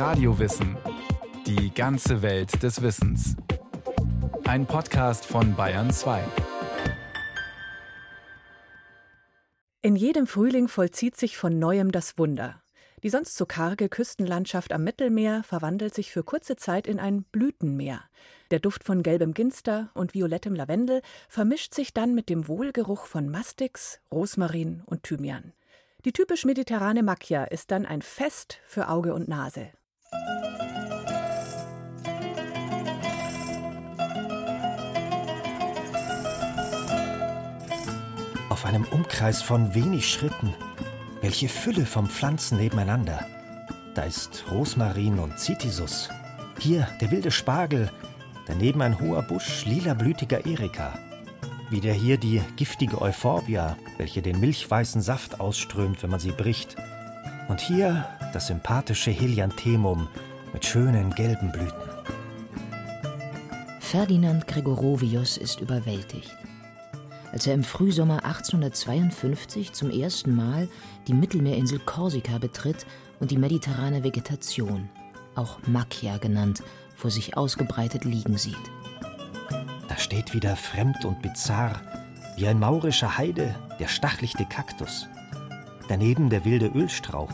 Radiowissen. Die ganze Welt des Wissens. Ein Podcast von Bayern 2. In jedem Frühling vollzieht sich von neuem das Wunder. Die sonst so karge Küstenlandschaft am Mittelmeer verwandelt sich für kurze Zeit in ein Blütenmeer. Der Duft von gelbem Ginster und violettem Lavendel vermischt sich dann mit dem Wohlgeruch von Mastix, Rosmarin und Thymian. Die typisch mediterrane Macchia ist dann ein Fest für Auge und Nase. Auf einem Umkreis von wenig Schritten, welche Fülle von Pflanzen nebeneinander. Da ist Rosmarin und Zitisus. Hier der wilde Spargel, daneben ein hoher Busch lilablütiger Erika. Wieder hier die giftige Euphorbia, welche den milchweißen Saft ausströmt, wenn man sie bricht. Und hier das sympathische Helianthemum mit schönen gelben Blüten. Ferdinand Gregorovius ist überwältigt. Als er im Frühsommer 1852 zum ersten Mal die Mittelmeerinsel Korsika betritt und die mediterrane Vegetation, auch Macchia genannt, vor sich ausgebreitet liegen sieht. Da steht wieder fremd und bizarr, wie ein maurischer Heide, der stachlichte Kaktus. Daneben der wilde Ölstrauch,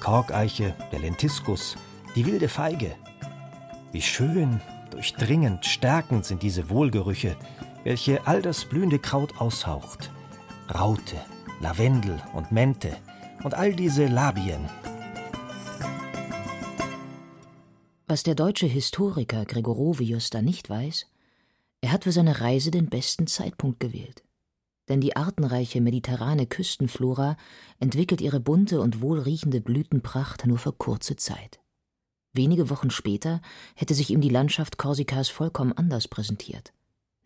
Korkeiche, der Lentiskus, die wilde Feige. Wie schön, durchdringend, stärkend sind diese Wohlgerüche, welche all das blühende Kraut aushaucht. Raute, Lavendel und Mente und all diese Labien, Was der deutsche Historiker Gregorovius da nicht weiß, er hat für seine Reise den besten Zeitpunkt gewählt. Denn die artenreiche mediterrane Küstenflora entwickelt ihre bunte und wohlriechende Blütenpracht nur für kurze Zeit. Wenige Wochen später hätte sich ihm die Landschaft Korsikas vollkommen anders präsentiert,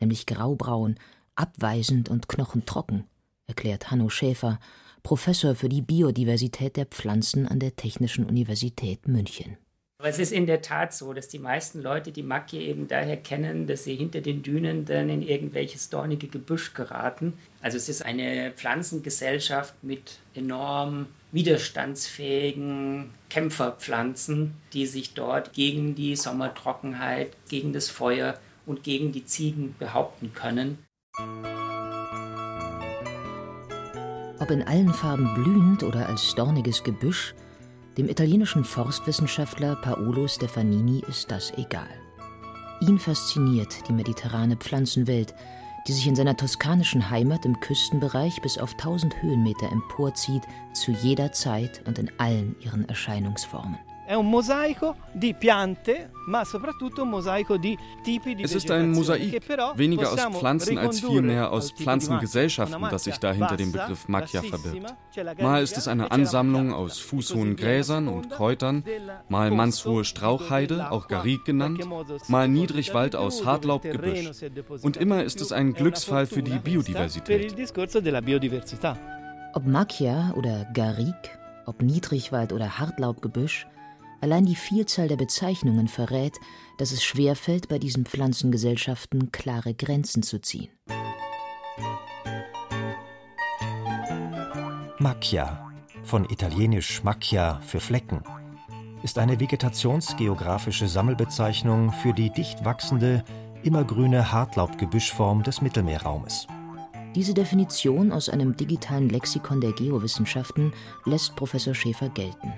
nämlich graubraun, abweisend und knochentrocken, erklärt Hanno Schäfer, Professor für die Biodiversität der Pflanzen an der Technischen Universität München. Aber es ist in der Tat so, dass die meisten Leute die Mackie eben daher kennen, dass sie hinter den Dünen dann in irgendwelches dornige Gebüsch geraten. Also es ist eine Pflanzengesellschaft mit enorm widerstandsfähigen Kämpferpflanzen, die sich dort gegen die Sommertrockenheit, gegen das Feuer und gegen die Ziegen behaupten können. Ob in allen Farben blühend oder als dorniges Gebüsch, dem italienischen Forstwissenschaftler Paolo Stefanini ist das egal. Ihn fasziniert die mediterrane Pflanzenwelt, die sich in seiner toskanischen Heimat im Küstenbereich bis auf 1000 Höhenmeter emporzieht, zu jeder Zeit und in allen ihren Erscheinungsformen. Es ist ein Mosaik, weniger aus Pflanzen als vielmehr aus Pflanzengesellschaften, das sich da hinter dem Begriff Macchia verbirgt. Mal ist es eine Ansammlung aus fußhohen Gräsern und Kräutern, mal mannshohe Strauchheide, auch Garik genannt, mal Niedrigwald aus Hartlaubgebüsch. Und immer ist es ein Glücksfall für die Biodiversität. Ob Macchia oder Garik, ob Niedrigwald oder Hartlaubgebüsch, Allein die Vielzahl der Bezeichnungen verrät, dass es schwerfällt, bei diesen Pflanzengesellschaften klare Grenzen zu ziehen. Macchia, von italienisch Macchia für Flecken, ist eine vegetationsgeografische Sammelbezeichnung für die dicht wachsende, immergrüne Hartlaubgebüschform des Mittelmeerraumes. Diese Definition aus einem digitalen Lexikon der Geowissenschaften lässt Professor Schäfer gelten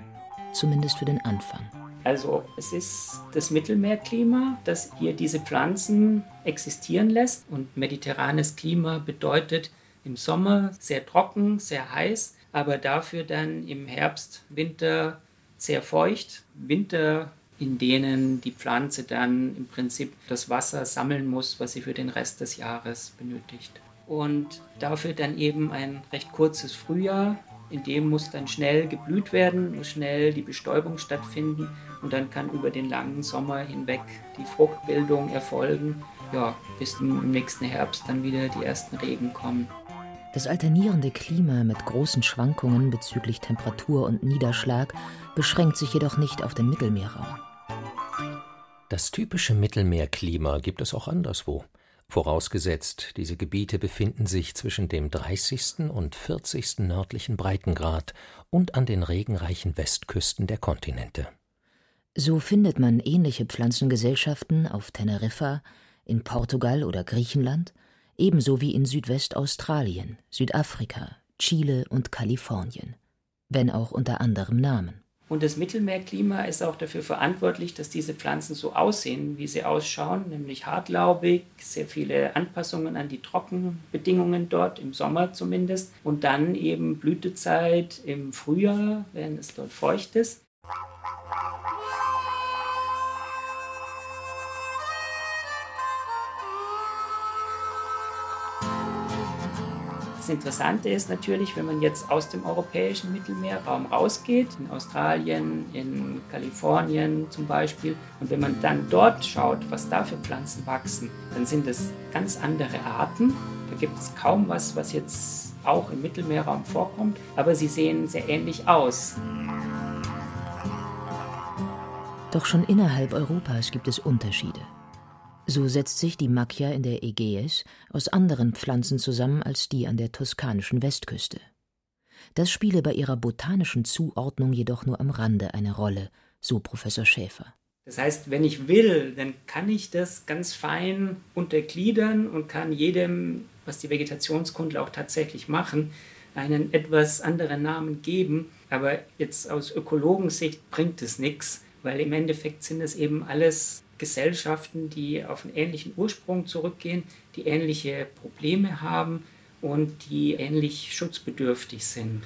zumindest für den Anfang. Also es ist das Mittelmeerklima, das hier diese Pflanzen existieren lässt. Und mediterranes Klima bedeutet im Sommer sehr trocken, sehr heiß, aber dafür dann im Herbst, Winter sehr feucht. Winter, in denen die Pflanze dann im Prinzip das Wasser sammeln muss, was sie für den Rest des Jahres benötigt. Und dafür dann eben ein recht kurzes Frühjahr, in dem muss dann schnell geblüht werden, muss schnell die Bestäubung stattfinden und dann kann über den langen Sommer hinweg die Fruchtbildung erfolgen, ja, bis im nächsten Herbst dann wieder die ersten Regen kommen. Das alternierende Klima mit großen Schwankungen bezüglich Temperatur und Niederschlag beschränkt sich jedoch nicht auf den Mittelmeerraum. Das typische Mittelmeerklima gibt es auch anderswo vorausgesetzt diese Gebiete befinden sich zwischen dem 30. und 40. nördlichen Breitengrad und an den regenreichen Westküsten der Kontinente. So findet man ähnliche Pflanzengesellschaften auf Teneriffa, in Portugal oder Griechenland, ebenso wie in Südwestaustralien, Südafrika, Chile und Kalifornien, wenn auch unter anderem Namen. Und das Mittelmeerklima ist auch dafür verantwortlich, dass diese Pflanzen so aussehen, wie sie ausschauen, nämlich hartlaubig, sehr viele Anpassungen an die Trockenbedingungen dort, im Sommer zumindest. Und dann eben Blütezeit im Frühjahr, wenn es dort feucht ist. Das Interessante ist natürlich, wenn man jetzt aus dem europäischen Mittelmeerraum rausgeht, in Australien, in Kalifornien zum Beispiel, und wenn man dann dort schaut, was da für Pflanzen wachsen, dann sind es ganz andere Arten. Da gibt es kaum was, was jetzt auch im Mittelmeerraum vorkommt, aber sie sehen sehr ähnlich aus. Doch schon innerhalb Europas gibt es Unterschiede. So setzt sich die Macchia in der Ägäis aus anderen Pflanzen zusammen als die an der toskanischen Westküste. Das spiele bei ihrer botanischen Zuordnung jedoch nur am Rande eine Rolle, so Professor Schäfer. Das heißt, wenn ich will, dann kann ich das ganz fein untergliedern und kann jedem, was die Vegetationskundler auch tatsächlich machen, einen etwas anderen Namen geben. Aber jetzt aus Ökologensicht bringt es nichts, weil im Endeffekt sind es eben alles Gesellschaften, die auf einen ähnlichen Ursprung zurückgehen, die ähnliche Probleme haben und die ähnlich schutzbedürftig sind.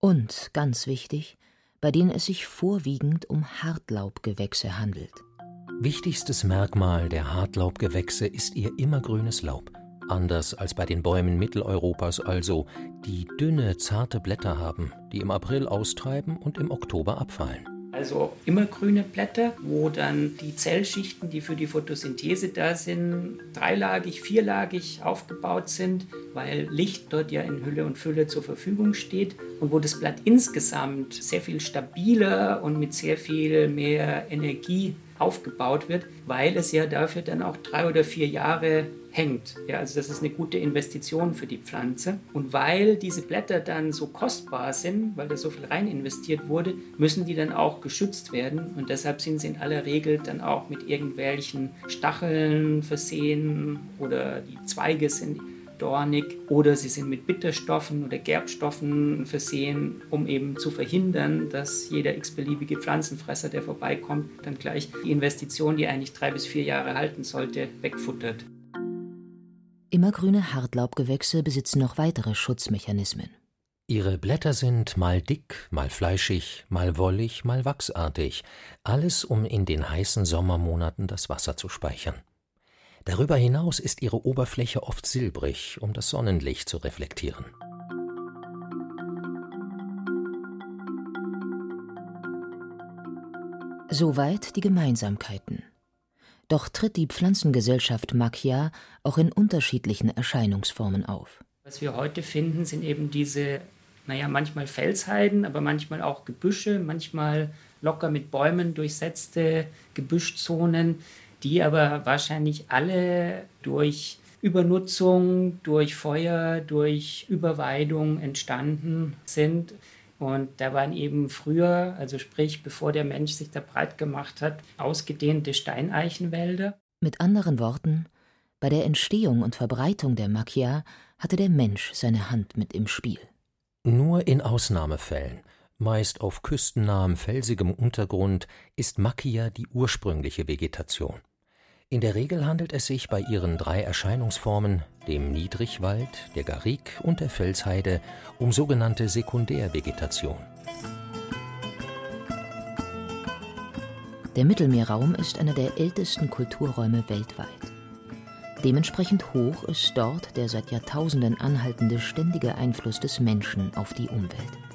Und, ganz wichtig, bei denen es sich vorwiegend um Hartlaubgewächse handelt. Wichtigstes Merkmal der Hartlaubgewächse ist ihr immergrünes Laub. Anders als bei den Bäumen Mitteleuropas also, die dünne, zarte Blätter haben, die im April austreiben und im Oktober abfallen also immergrüne Blätter, wo dann die Zellschichten, die für die Photosynthese da sind, dreilagig, vierlagig aufgebaut sind, weil Licht dort ja in Hülle und Fülle zur Verfügung steht und wo das Blatt insgesamt sehr viel stabiler und mit sehr viel mehr Energie aufgebaut wird, weil es ja dafür dann auch drei oder vier Jahre hängt. Ja, also das ist eine gute Investition für die Pflanze. Und weil diese Blätter dann so kostbar sind, weil da so viel rein investiert wurde, müssen die dann auch geschützt werden. Und deshalb sind sie in aller Regel dann auch mit irgendwelchen Stacheln versehen oder die Zweige sind dornig oder sie sind mit Bitterstoffen oder Gerbstoffen versehen, um eben zu verhindern, dass jeder x-beliebige Pflanzenfresser, der vorbeikommt, dann gleich die Investition, die eigentlich drei bis vier Jahre halten sollte, wegfuttert. Immergrüne Hartlaubgewächse besitzen noch weitere Schutzmechanismen. Ihre Blätter sind mal dick, mal fleischig, mal wollig, mal wachsartig, alles um in den heißen Sommermonaten das Wasser zu speichern. Darüber hinaus ist ihre Oberfläche oft silbrig, um das Sonnenlicht zu reflektieren. Soweit die Gemeinsamkeiten. Doch tritt die Pflanzengesellschaft Macchia auch in unterschiedlichen Erscheinungsformen auf. Was wir heute finden, sind eben diese, naja, manchmal Felsheiden, aber manchmal auch Gebüsche, manchmal locker mit Bäumen durchsetzte Gebüschzonen, die aber wahrscheinlich alle durch Übernutzung, durch Feuer, durch Überweidung entstanden sind. Und da waren eben früher, also sprich bevor der Mensch sich da breit gemacht hat, ausgedehnte Steineichenwälder. Mit anderen Worten, bei der Entstehung und Verbreitung der Macchia hatte der Mensch seine Hand mit im Spiel. Nur in Ausnahmefällen, meist auf küstennahem felsigem Untergrund, ist Macchia die ursprüngliche Vegetation. In der Regel handelt es sich bei ihren drei Erscheinungsformen, dem Niedrigwald, der Garrigue und der Felsheide, um sogenannte Sekundärvegetation. Der Mittelmeerraum ist einer der ältesten Kulturräume weltweit. Dementsprechend hoch ist dort der seit Jahrtausenden anhaltende ständige Einfluss des Menschen auf die Umwelt.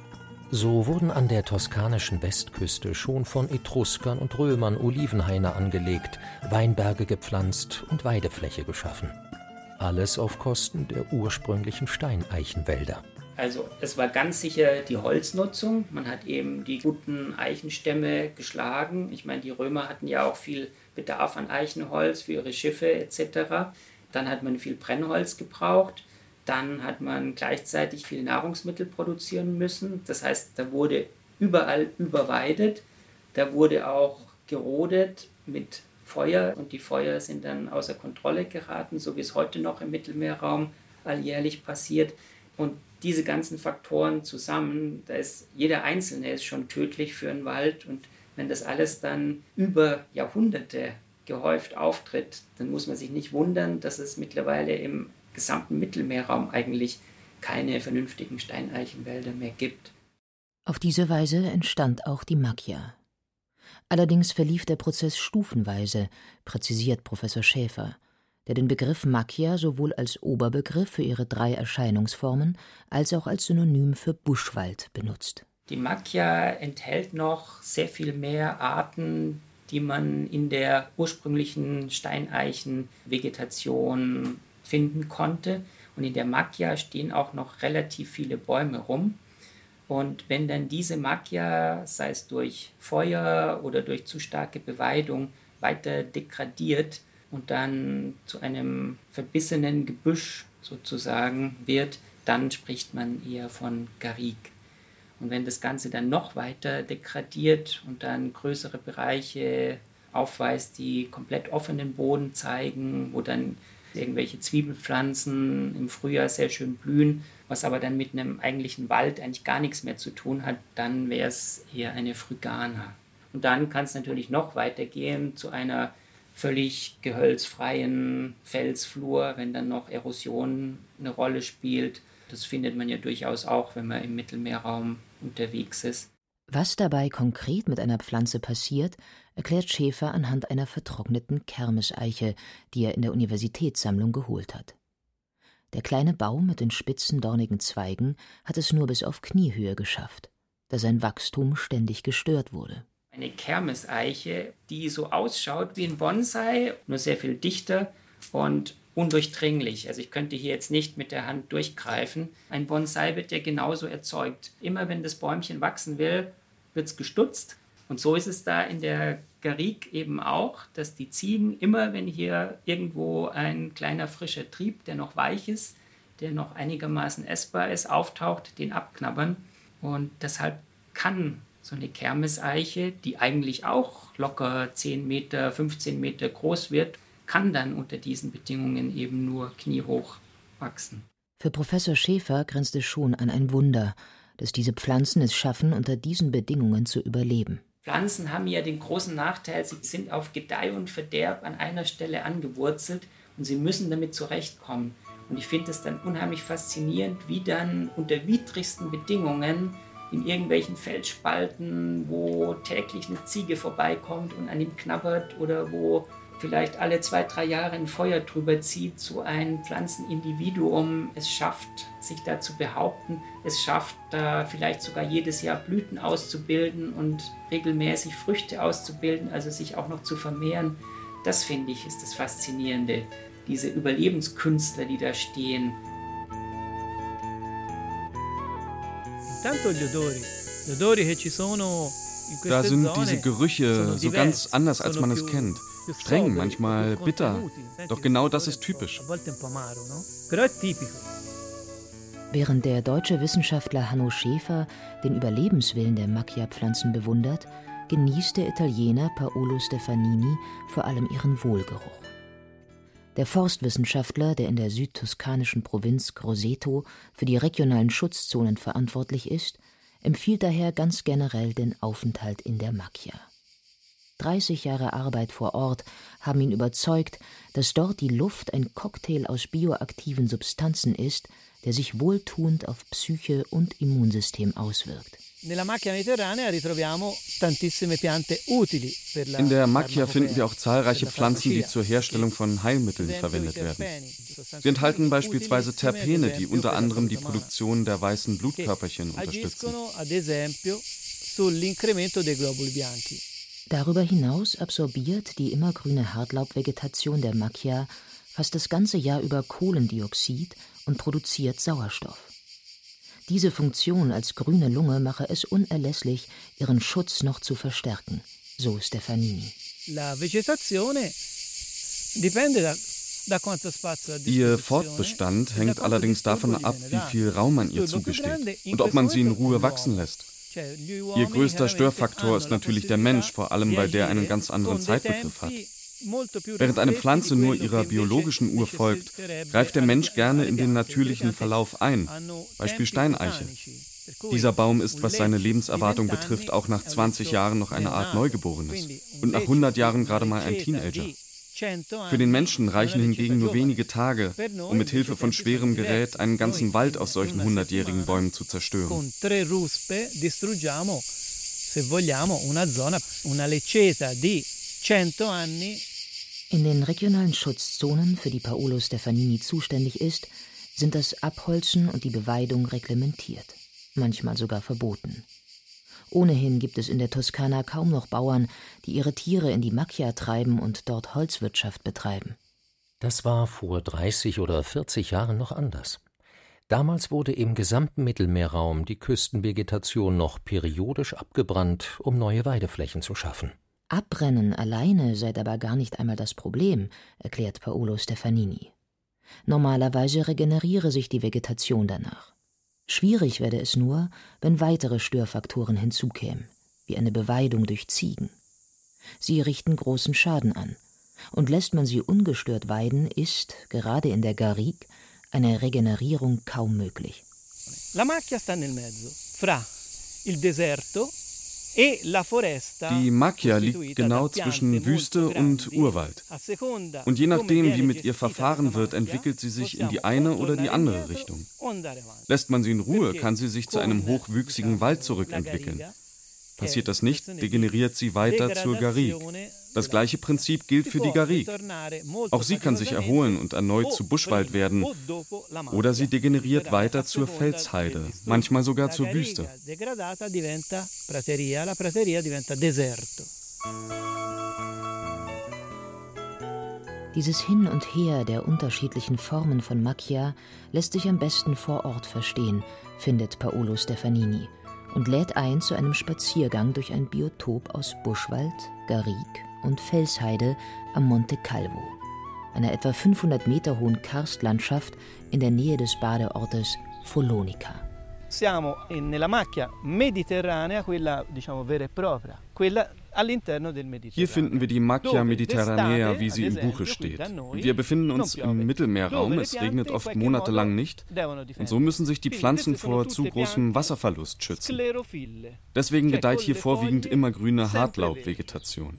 So wurden an der toskanischen Westküste schon von Etruskern und Römern Olivenhaine angelegt, Weinberge gepflanzt und Weidefläche geschaffen. Alles auf Kosten der ursprünglichen Steineichenwälder. Also es war ganz sicher die Holznutzung. Man hat eben die guten Eichenstämme geschlagen. Ich meine, die Römer hatten ja auch viel Bedarf an Eichenholz für ihre Schiffe etc. Dann hat man viel Brennholz gebraucht. Dann hat man gleichzeitig viel Nahrungsmittel produzieren müssen. Das heißt, da wurde überall überweidet. Da wurde auch gerodet mit Feuer und die Feuer sind dann außer Kontrolle geraten, so wie es heute noch im Mittelmeerraum alljährlich passiert. Und diese ganzen Faktoren zusammen, da ist jeder einzelne ist schon tödlich für einen Wald und wenn das alles dann über Jahrhunderte gehäuft auftritt, dann muss man sich nicht wundern, dass es mittlerweile im gesamten Mittelmeerraum eigentlich keine vernünftigen Steineichenwälder mehr gibt. Auf diese Weise entstand auch die Macchia. Allerdings verlief der Prozess stufenweise, präzisiert Professor Schäfer, der den Begriff Macchia sowohl als Oberbegriff für ihre drei Erscheinungsformen als auch als Synonym für Buschwald benutzt. Die Macchia enthält noch sehr viel mehr Arten, die man in der ursprünglichen Steineichenvegetation finden konnte. Und in der Macchia stehen auch noch relativ viele Bäume rum. Und wenn dann diese Macchia, sei es durch Feuer oder durch zu starke Beweidung, weiter degradiert und dann zu einem verbissenen Gebüsch sozusagen wird, dann spricht man eher von Garrigue. Und wenn das Ganze dann noch weiter degradiert und dann größere Bereiche aufweist, die komplett offenen Boden zeigen, wo dann irgendwelche Zwiebelpflanzen im Frühjahr sehr schön blühen, was aber dann mit einem eigentlichen Wald eigentlich gar nichts mehr zu tun hat, dann wäre es eher eine Frygana. Und dann kann es natürlich noch weitergehen zu einer völlig gehölzfreien Felsflur, wenn dann noch Erosion eine Rolle spielt. Das findet man ja durchaus auch, wenn man im Mittelmeerraum unterwegs ist. Was dabei konkret mit einer Pflanze passiert, erklärt Schäfer anhand einer vertrockneten Kermeseiche, die er in der Universitätssammlung geholt hat. Der kleine Baum mit den spitzen, dornigen Zweigen hat es nur bis auf Kniehöhe geschafft, da sein Wachstum ständig gestört wurde. Eine Kermeseiche, die so ausschaut wie ein Bonsai, nur sehr viel dichter und undurchdringlich. Also ich könnte hier jetzt nicht mit der Hand durchgreifen. Ein Bonsai wird ja genauso erzeugt. Immer wenn das Bäumchen wachsen will, wird es gestutzt. Und so ist es da in der Garrigue eben auch, dass die Ziegen immer, wenn hier irgendwo ein kleiner frischer Trieb, der noch weich ist, der noch einigermaßen essbar ist, auftaucht, den abknabbern. Und deshalb kann so eine Kermeseiche, die eigentlich auch locker 10 Meter, 15 Meter groß wird, kann dann unter diesen Bedingungen eben nur kniehoch wachsen. Für Professor Schäfer grenzt es schon an ein Wunder, dass diese Pflanzen es schaffen, unter diesen Bedingungen zu überleben. Pflanzen haben ja den großen Nachteil, sie sind auf Gedeih und Verderb an einer Stelle angewurzelt und sie müssen damit zurechtkommen. Und ich finde es dann unheimlich faszinierend, wie dann unter widrigsten Bedingungen in irgendwelchen Felsspalten, wo täglich eine Ziege vorbeikommt und an ihm knabbert oder wo vielleicht alle zwei, drei Jahre ein Feuer drüber zieht, so ein Pflanzenindividuum es schafft, sich da zu behaupten, es schafft, da vielleicht sogar jedes Jahr Blüten auszubilden und regelmäßig Früchte auszubilden, also sich auch noch zu vermehren. Das finde ich ist das Faszinierende, diese Überlebenskünstler, die da stehen. Tanto gli odori, gli odori che ci sono da sind diese Gerüche so ganz anders, als man es kennt. Streng, manchmal bitter. Doch genau das ist typisch. Während der deutsche Wissenschaftler Hanno Schäfer den Überlebenswillen der Macchia-Pflanzen bewundert, genießt der Italiener Paolo Stefanini vor allem ihren Wohlgeruch. Der Forstwissenschaftler, der in der südtoskanischen Provinz Grosseto für die regionalen Schutzzonen verantwortlich ist, empfiehlt daher ganz generell den Aufenthalt in der Macchia. 30 Jahre Arbeit vor Ort haben ihn überzeugt, dass dort die Luft ein Cocktail aus bioaktiven Substanzen ist, der sich wohltuend auf Psyche und Immunsystem auswirkt. In der Macchia finden wir auch zahlreiche Pflanzen, die zur Herstellung von Heilmitteln verwendet werden. Sie enthalten beispielsweise Terpene, die unter anderem die Produktion der weißen Blutkörperchen unterstützen. Darüber hinaus absorbiert die immergrüne Hartlaubvegetation der Macchia fast das ganze Jahr über Kohlendioxid und produziert Sauerstoff. Diese Funktion als grüne Lunge mache es unerlässlich, ihren Schutz noch zu verstärken, so Stefanini. Ihr Fortbestand hängt allerdings davon ab, wie viel Raum man ihr zugesteht und ob man sie in Ruhe wachsen lässt. Ihr größter Störfaktor ist natürlich der Mensch, vor allem weil der einen ganz anderen Zeitbegriff hat. Während eine Pflanze nur ihrer biologischen Uhr folgt, greift der Mensch gerne in den natürlichen Verlauf ein, Beispiel Steineiche. Dieser Baum ist, was seine Lebenserwartung betrifft, auch nach 20 Jahren noch eine Art Neugeborenes und nach 100 Jahren gerade mal ein Teenager. Für den Menschen reichen hingegen nur wenige Tage, um mit Hilfe von schwerem Gerät einen ganzen Wald aus solchen hundertjährigen Bäumen zu zerstören. In den regionalen Schutzzonen, für die Paolo Stefanini zuständig ist, sind das Abholzen und die Beweidung reglementiert, manchmal sogar verboten. Ohnehin gibt es in der Toskana kaum noch Bauern, die ihre Tiere in die Macchia treiben und dort Holzwirtschaft betreiben. Das war vor 30 oder 40 Jahren noch anders. Damals wurde im gesamten Mittelmeerraum die Küstenvegetation noch periodisch abgebrannt, um neue Weideflächen zu schaffen. Abbrennen alleine sei dabei gar nicht einmal das Problem, erklärt Paolo Stefanini. Normalerweise regeneriere sich die Vegetation danach. Schwierig werde es nur, wenn weitere Störfaktoren hinzukämen, wie eine Beweidung durch Ziegen. Sie richten großen Schaden an, und lässt man sie ungestört weiden, ist, gerade in der Garrigue, eine Regenerierung kaum möglich. La macchia sta nel mezzo, fra il deserto die Macchia liegt genau zwischen Wüste und Urwald. Und je nachdem, wie mit ihr verfahren wird, entwickelt sie sich in die eine oder die andere Richtung. Lässt man sie in Ruhe, kann sie sich zu einem hochwüchsigen Wald zurückentwickeln. Passiert das nicht, degeneriert sie weiter zur Garrigue. Das gleiche Prinzip gilt für die Garrigue. Auch sie kann sich erholen und erneut zu Buschwald werden. Oder sie degeneriert weiter zur Felsheide, manchmal sogar zur Wüste. Dieses Hin und Her der unterschiedlichen Formen von Macchia lässt sich am besten vor Ort verstehen, findet Paolo Stefanini und lädt ein zu einem Spaziergang durch ein Biotop aus Buschwald, Garrigue und Felsheide am Monte Calvo, einer etwa 500 Meter hohen Karstlandschaft in der Nähe des Badeortes Folonica. Siamo nella macchia mediterranea, quella diciamo vera e propria, quella hier finden wir die Macchia Mediterranea, wie sie im Buche steht. Wir befinden uns im Mittelmeerraum, es regnet oft monatelang nicht. und so müssen sich die Pflanzen vor zu großem Wasserverlust schützen. Deswegen gedeiht hier vorwiegend immergrüne Hartlaubvegetation.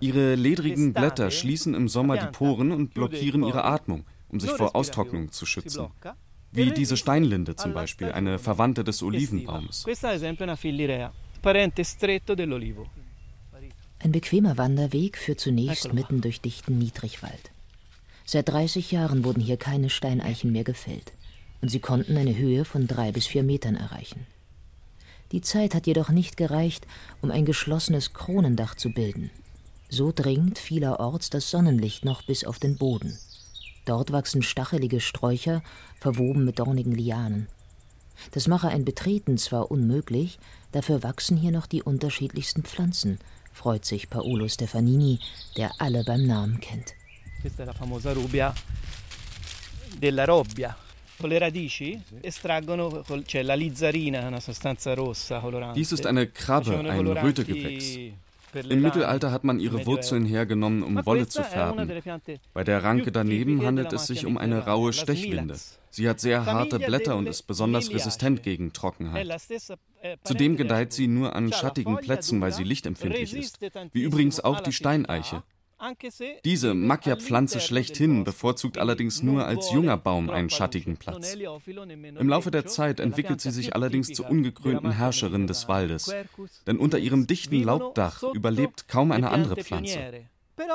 Ihre ledrigen Blätter schließen im Sommer die Poren und blockieren ihre Atmung, um sich vor Austrocknung zu schützen. Wie diese Steinlinde zum Beispiel, eine Verwandte des Olivenbaumes. Ein bequemer Wanderweg führt zunächst mitten durch dichten Niedrigwald. Seit 30 Jahren wurden hier keine Steineichen mehr gefällt und sie konnten eine Höhe von drei bis vier Metern erreichen. Die Zeit hat jedoch nicht gereicht, um ein geschlossenes Kronendach zu bilden. So dringt vielerorts das Sonnenlicht noch bis auf den Boden. Dort wachsen stachelige Sträucher, verwoben mit dornigen Lianen. Das mache ein Betreten zwar unmöglich, dafür wachsen hier noch die unterschiedlichsten Pflanzen, freut sich Paolo Stefanini, der alle beim Namen kennt. Questa è la famosa rubia della robbia. Con le radici estraggono, c'è la lizzarina, una sostanza rossa colorante. Dies ist eine Krabbe, ein Rötegewächs. Im Mittelalter hat man ihre Wurzeln hergenommen, um Wolle zu färben. Bei der Ranke daneben handelt es sich um eine raue Stechlinde. Sie hat sehr harte Blätter und ist besonders resistent gegen Trockenheit. Zudem gedeiht sie nur an schattigen Plätzen, weil sie lichtempfindlich ist, wie übrigens auch die Steineiche. Diese Macchia-Pflanze schlechthin bevorzugt allerdings nur als junger Baum einen schattigen Platz. Im Laufe der Zeit entwickelt sie sich allerdings zur ungekrönten Herrscherin des Waldes, denn unter ihrem dichten Laubdach überlebt kaum eine andere Pflanze.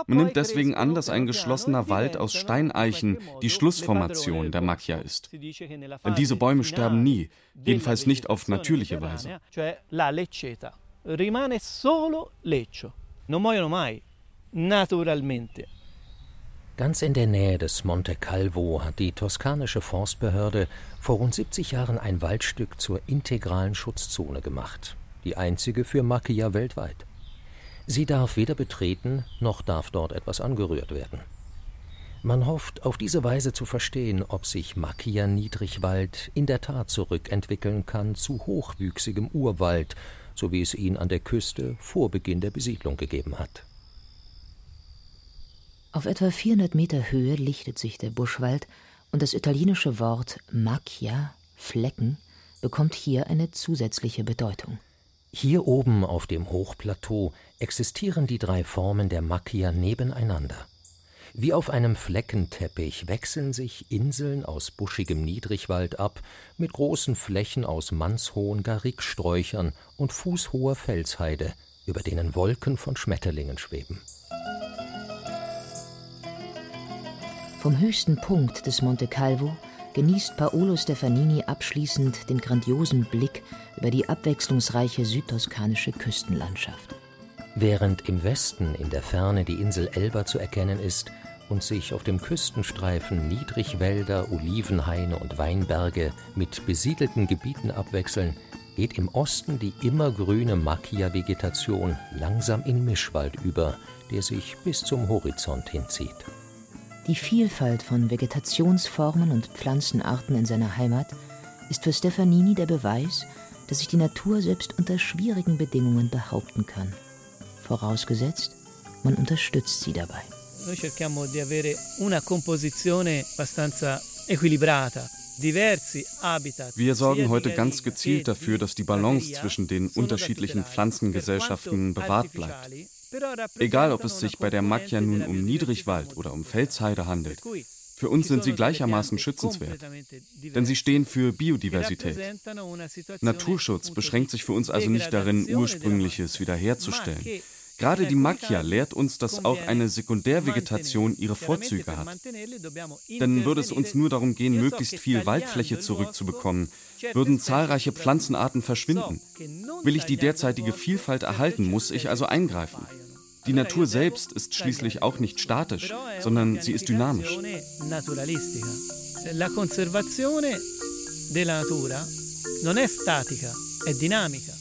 Man nimmt deswegen an, dass ein geschlossener Wald aus Steineichen die Schlussformation der Macchia ist. Denn diese Bäume sterben nie, jedenfalls nicht auf natürliche Weise. Rimane solo leccio. Non muoiono mai naturalmente. Ganz in der Nähe des Monte Calvo hat die toskanische Forstbehörde vor rund 70 Jahren ein Waldstück zur integralen Schutzzone gemacht, die einzige für Macchia weltweit. Sie darf weder betreten, noch darf dort etwas angerührt werden. Man hofft, auf diese Weise zu verstehen, ob sich Macchia Niedrigwald in der Tat zurückentwickeln kann zu hochwüchsigem Urwald, so wie es ihn an der Küste vor Beginn der Besiedlung gegeben hat. Auf etwa 400 Meter Höhe lichtet sich der Buschwald und das italienische Wort Macchia, Flecken, bekommt hier eine zusätzliche Bedeutung. Hier oben auf dem Hochplateau existieren die drei Formen der Macchia nebeneinander. Wie auf einem Fleckenteppich wechseln sich Inseln aus buschigem Niedrigwald ab mit großen Flächen aus mannshohen Garrigsträuchern und fußhoher Felsheide, über denen Wolken von Schmetterlingen schweben. Vom höchsten Punkt des Monte Calvo genießt Paolo Stefanini abschließend den grandiosen Blick über die abwechslungsreiche südtoskanische Küstenlandschaft. Während im Westen in der Ferne die Insel Elba zu erkennen ist, und sich auf dem Küstenstreifen Niedrigwälder, Olivenhaine und Weinberge mit besiedelten Gebieten abwechseln, geht im Osten die immergrüne Macchia-Vegetation langsam in Mischwald über, der sich bis zum Horizont hinzieht. Die Vielfalt von Vegetationsformen und Pflanzenarten in seiner Heimat ist für Stefanini der Beweis, dass sich die Natur selbst unter schwierigen Bedingungen behaupten kann. Vorausgesetzt, man unterstützt sie dabei. Noi cerchiamo di avere una composizione abbastanza equilibrata. Wir sorgen heute ganz gezielt dafür, dass die Balance zwischen den unterschiedlichen Pflanzengesellschaften bewahrt bleibt. Egal, ob es sich bei der Macchia nun um Niedrigwald oder um Felsheide handelt, für uns sind sie gleichermaßen schützenswert, denn sie stehen für Biodiversität. Naturschutz beschränkt sich für uns also nicht darin, Ursprüngliches wiederherzustellen. Gerade die Macchia lehrt uns, dass auch eine Sekundärvegetation ihre Vorzüge hat. Denn würde es uns nur darum gehen, möglichst viel Waldfläche zurückzubekommen, würden zahlreiche Pflanzenarten verschwinden. Will ich die derzeitige Vielfalt erhalten, muss ich also eingreifen. Die Natur selbst ist schließlich auch nicht statisch, sondern sie ist dynamisch. La conservazione della natura non è statica, è dinamica.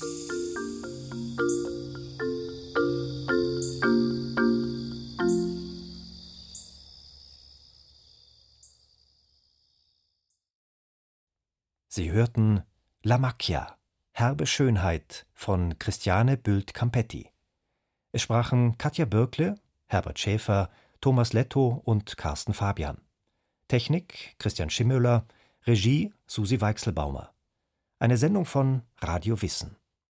Sie hörten La Macchia, Herbe Schönheit von Christiane Bült-Campetti. Es sprachen Katja Bürkle, Herbert Schäfer, Thomas Letto und Carsten Fabian. Technik Christian Schimmöller, Regie Susi Weichselbaumer. Eine Sendung von Radio Wissen.